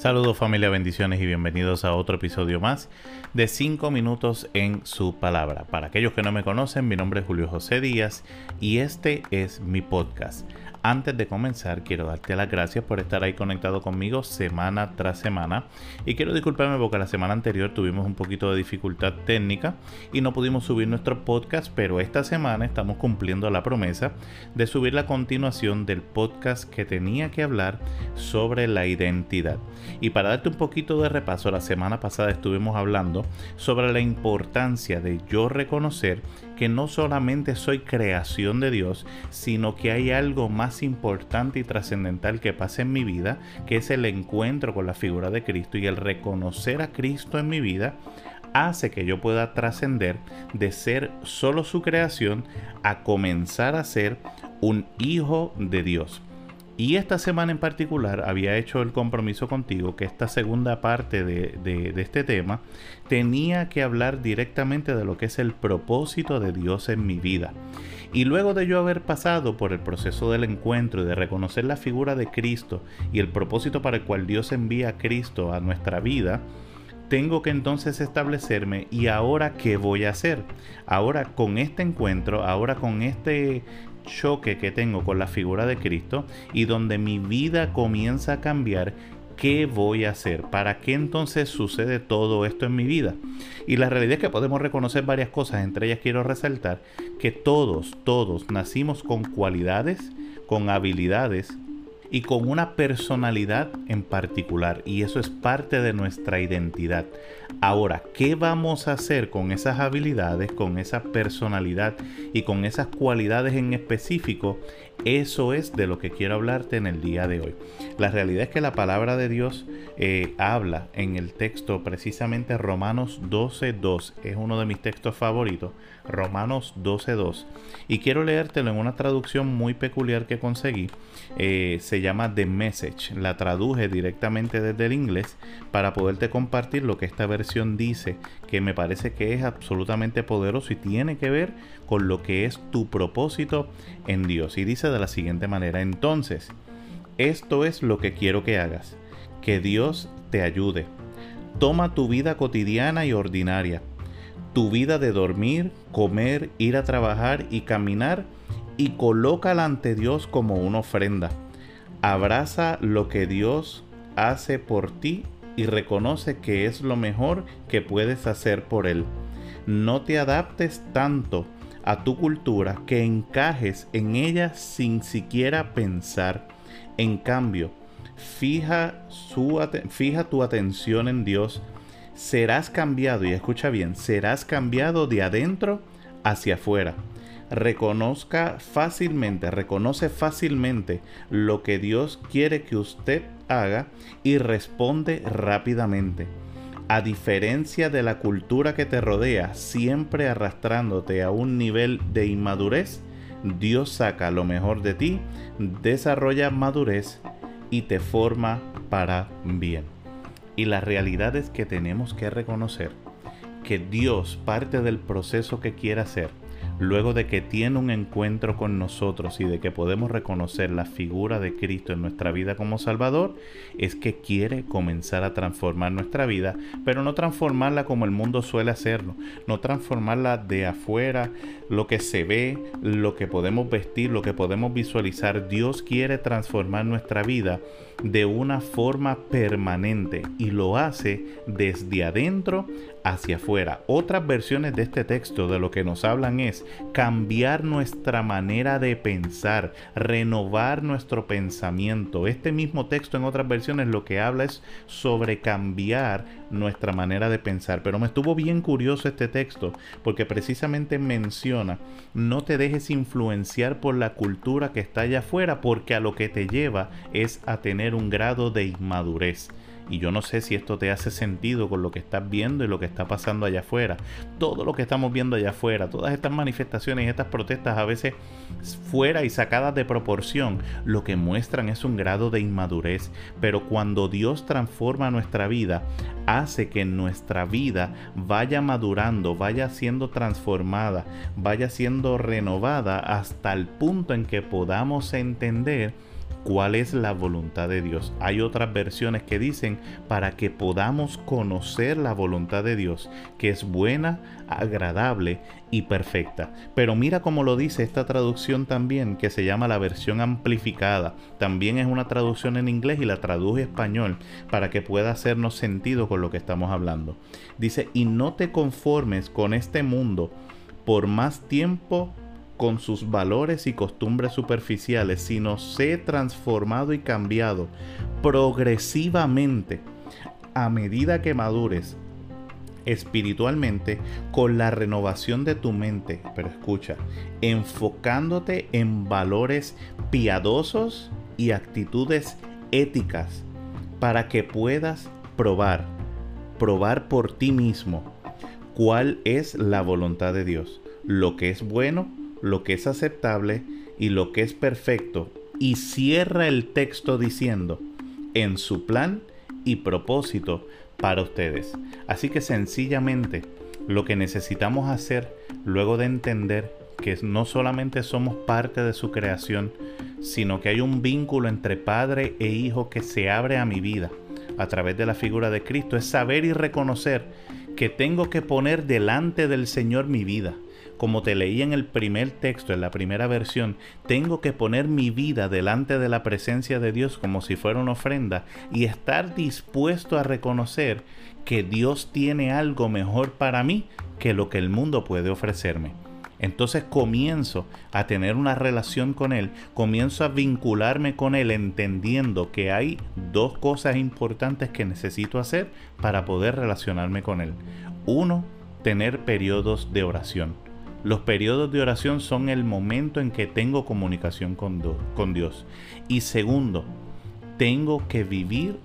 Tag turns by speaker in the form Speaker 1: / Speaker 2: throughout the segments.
Speaker 1: Saludos familia, bendiciones y bienvenidos a otro episodio más de 5 minutos en su palabra. Para aquellos que no me conocen, mi nombre es Julio José Díaz y este es mi podcast. Antes de comenzar, quiero darte las gracias por estar ahí conectado conmigo semana tras semana. Y quiero disculparme porque la semana anterior tuvimos un poquito de dificultad técnica y no pudimos subir nuestro podcast, pero esta semana estamos cumpliendo la promesa de subir la continuación del podcast que tenía que hablar sobre la identidad. Y para darte un poquito de repaso, la semana pasada estuvimos hablando sobre la importancia de yo reconocer que no solamente soy creación de Dios, sino que hay algo más importante y trascendental que pasa en mi vida, que es el encuentro con la figura de Cristo y el reconocer a Cristo en mi vida hace que yo pueda trascender de ser solo su creación a comenzar a ser un hijo de Dios. Y esta semana en particular había hecho el compromiso contigo que esta segunda parte de, este tema tenía que hablar directamente de lo que es el propósito de Dios en mi vida. Y luego de yo haber pasado por el proceso del encuentro y de reconocer la figura de Cristo y el propósito para el cual Dios envía a Cristo a nuestra vida, tengo que entonces establecerme y ahora qué voy a hacer. Ahora con este encuentro, ahora con este choque que tengo con la figura de Cristo y donde mi vida comienza a cambiar, ¿qué voy a hacer? ¿Para qué entonces sucede todo esto en mi vida? Y la realidad es que podemos reconocer varias cosas, entre ellas quiero resaltar que todos, todos nacimos con cualidades, con habilidades, y con una personalidad en particular y eso es parte de nuestra identidad. Ahora, ¿qué vamos a hacer con esas habilidades, con esa personalidad y con esas cualidades en específico? Eso es de lo que quiero hablarte en el día de hoy. La realidad es que la palabra de Dios eh, habla en el texto precisamente Romanos 12.2. Es uno de mis textos favoritos. Romanos 12.2. Y quiero leértelo en una traducción muy peculiar que conseguí. Eh, se llama The Message. La traduje directamente desde el inglés para poderte compartir lo que esta versión dice, que me parece que es absolutamente poderoso y tiene que ver con lo que es tu propósito en Dios. Y dice de la siguiente manera, entonces, esto es lo que quiero que hagas, que Dios te ayude. Toma tu vida cotidiana y ordinaria, tu vida de dormir, comer, ir a trabajar y caminar, y colócala ante Dios como una ofrenda. Abraza lo que Dios hace por ti y reconoce que es lo mejor que puedes hacer por Él. No te adaptes tanto a tu cultura que encajes en ella sin siquiera pensar. En cambio, fija, su, fija tu atención en Dios. Serás cambiado, y escucha bien, serás cambiado de adentro hacia afuera. Reconozca fácilmente, reconoce fácilmente lo que Dios quiere que usted haga y responde rápidamente a diferencia de la cultura que te rodea, siempre arrastrándote a un nivel de inmadurez, Dios saca lo mejor de ti, desarrolla madurez y te forma para bien. Y la realidad es que tenemos que reconocer que Dios, parte del proceso que quiere hacer, luego de que tiene un encuentro con nosotros y de que podemos reconocer la figura de Cristo en nuestra vida como Salvador, es que quiere comenzar a transformar nuestra vida, pero no transformarla como el mundo suele hacerlo, no transformarla de afuera, lo que se ve, lo que podemos vestir, lo que podemos visualizar. Dios quiere transformar nuestra vida de una forma permanente y lo hace desde adentro hacia afuera. Otras versiones de este texto de lo que nos hablan es cambiar nuestra manera de pensar, renovar nuestro pensamiento. Este mismo texto en otras versiones lo que habla es sobre cambiar nuestra manera de pensar. Pero me estuvo bien curioso este texto porque precisamente menciona no te dejes influenciar por la cultura que está allá afuera porque a lo que te lleva es a tener un grado de inmadurez. Y yo no sé si esto te hace sentido con lo que estás viendo y lo que está pasando allá afuera. Todo lo que estamos viendo allá afuera, todas estas manifestaciones y estas protestas a veces fuera y sacadas de proporción, lo que muestran es un grado de inmadurez. Pero cuando Dios transforma nuestra vida, hace que nuestra vida vaya madurando, vaya siendo transformada, vaya siendo renovada hasta el punto en que podamos entender cuál es la voluntad de Dios. Hay otras versiones que dicen para que podamos conocer la voluntad de Dios, que es buena, agradable y perfecta. Pero mira cómo lo dice esta traducción también, que se llama la versión amplificada. También es una traducción en inglés y la traduje español para que pueda hacernos sentido con lo que estamos hablando. Dice, y no te conformes con este mundo por más tiempo con sus valores y costumbres superficiales, sino sé transformado y cambiado progresivamente a medida que madures espiritualmente con la renovación de tu mente. Pero escucha, enfocándote en valores piadosos y actitudes éticas para que puedas probar, probar por ti mismo cuál es la voluntad de Dios, lo que es bueno, lo que es aceptable y lo que es perfecto y cierra el texto diciendo en su plan y propósito para ustedes. Así que sencillamente lo que necesitamos hacer luego de entender que no solamente somos parte de su creación, sino que hay un vínculo entre padre e hijo que se abre a mi vida a través de la figura de Cristo, es saber y reconocer que tengo que poner delante del Señor mi vida como te leí en el primer texto, en la primera versión, tengo que poner mi vida delante de la presencia de Dios como si fuera una ofrenda y estar dispuesto a reconocer que Dios tiene algo mejor para mí que lo que el mundo puede ofrecerme. Entonces comienzo a tener una relación con Él, comienzo a vincularme con Él entendiendo que hay dos cosas importantes que necesito hacer para poder relacionarme con Él. Uno, tener periodos de oración. Los periodos de oración son el momento en que tengo comunicación con, Dios. Y segundo, tengo que vivir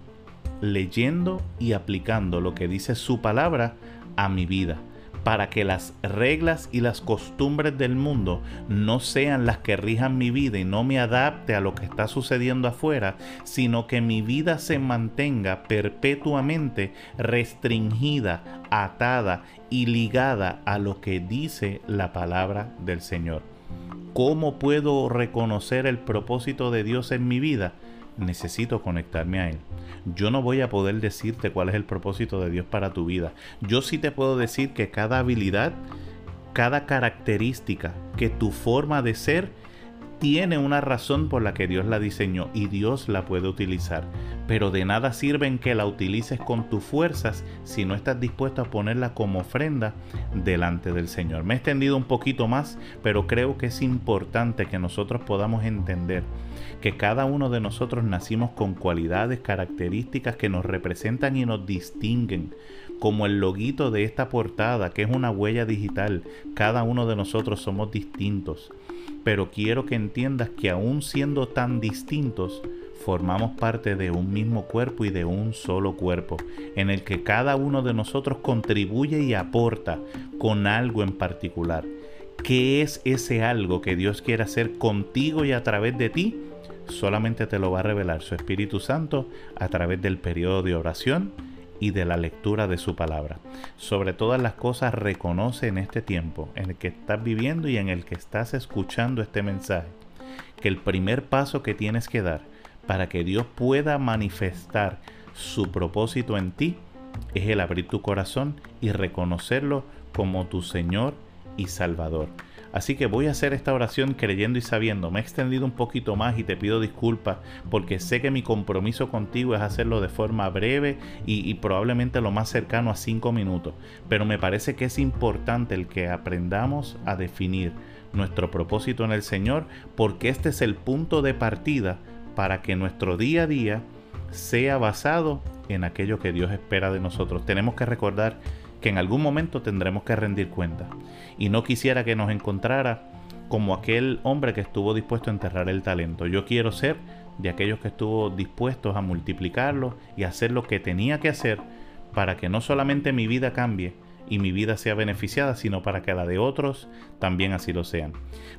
Speaker 1: leyendo y aplicando lo que dice su palabra a mi vida para que las reglas y las costumbres del mundo no sean las que rijan mi vida y no me adapte a lo que está sucediendo afuera, sino que mi vida se mantenga perpetuamente restringida, atada y ligada a lo que dice la palabra del Señor. ¿Cómo puedo reconocer el propósito de Dios en mi vida? Necesito conectarme a Él yo no voy a poder decirte cuál es el propósito de Dios para tu vida. Yo sí te puedo decir que cada habilidad, cada característica, que tu forma de ser tiene una razón por la que Dios la diseñó y Dios la puede utilizar. Pero de nada sirve en que la utilices con tus fuerzas si no estás dispuesto a ponerla como ofrenda delante del Señor. Me he extendido un poquito más, pero creo que es importante que nosotros podamos entender que cada uno de nosotros nacimos con cualidades, características que nos representan y nos distinguen, como el loguito de esta portada, que es una huella digital. Cada uno de nosotros somos distintos, pero quiero que entiendas que aún siendo tan distintos, formamos parte de un mismo cuerpo y de un solo cuerpo, en el que cada uno de nosotros contribuye y aporta con algo en particular. ¿Qué es ese algo que Dios quiere hacer contigo y a través de ti? solamente te lo va a revelar su Espíritu Santo a través del periodo de oración y de la lectura de su palabra. Sobre todas las cosas reconoce en este tiempo en el que estás viviendo y en el que estás escuchando este mensaje que el primer paso que tienes que dar para que Dios pueda manifestar su propósito en ti es el abrir tu corazón y reconocerlo como tu Señor y Salvador. Así que voy a hacer esta oración creyendo y sabiendo. Me he extendido un poquito más y te pido disculpas porque sé que mi compromiso contigo es hacerlo de forma breve y, probablemente lo más cercano a cinco minutos. Pero me parece que es importante el que aprendamos a definir nuestro propósito en el Señor porque este es el punto de partida para que nuestro día a día sea basado en aquello que Dios espera de nosotros. Tenemos que recordar que en algún momento tendremos que rendir cuenta. Y no quisiera que nos encontrara como aquel hombre que estuvo dispuesto a enterrar el talento. Yo quiero ser de aquellos que estuvo dispuestos a multiplicarlo y hacer lo que tenía que hacer para que no solamente mi vida cambie, y mi vida sea beneficiada, sino para que la de otros también así lo sean.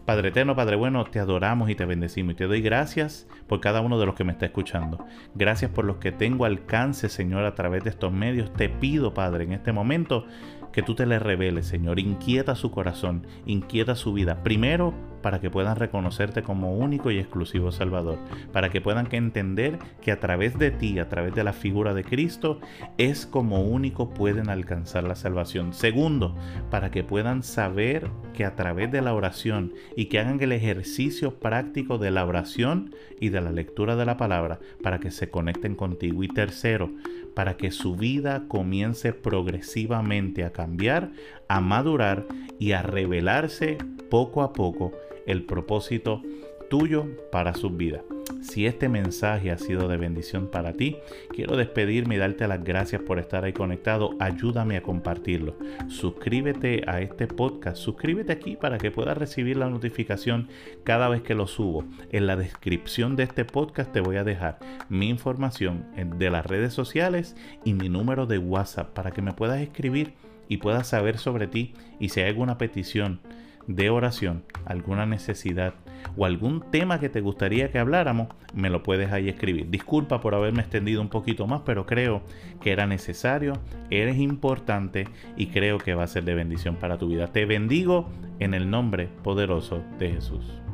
Speaker 1: Padre eterno, Padre bueno, te adoramos y te bendecimos y te doy gracias por cada uno de los que me está escuchando. Gracias por los que tengo alcance, Señor, a través de estos medios. Te pido, Padre, en este momento que tú te le reveles, Señor. Inquieta su corazón, inquieta su vida. Primero, para que puedan reconocerte como único y exclusivo Salvador, para que puedan entender que a través de ti, a través de la figura de Cristo, es como único pueden alcanzar la salvación. Segundo, para que puedan saber que a través de la oración y que hagan el ejercicio práctico de la oración y de la lectura de la palabra, para que se conecten contigo. Y tercero, para que su vida comience progresivamente a cambiar, a madurar y a revelarse poco a poco el propósito tuyo para su vida. Si este mensaje ha sido de bendición para ti, quiero despedirme y darte las gracias por estar ahí conectado. Ayúdame a compartirlo. Suscríbete a este podcast. Suscríbete aquí para que puedas recibir la notificación cada vez que lo subo. En la descripción de este podcast te voy a dejar mi información de las redes sociales y mi número de WhatsApp para que me puedas escribir y puedas saber sobre ti y si hay alguna petición de oración, alguna necesidad o algún tema que te gustaría que habláramos, me lo puedes ahí escribir. Disculpa por haberme extendido un poquito más, pero creo que era necesario, eres importante y creo que va a ser de bendición para tu vida. Te bendigo en el nombre poderoso de Jesús.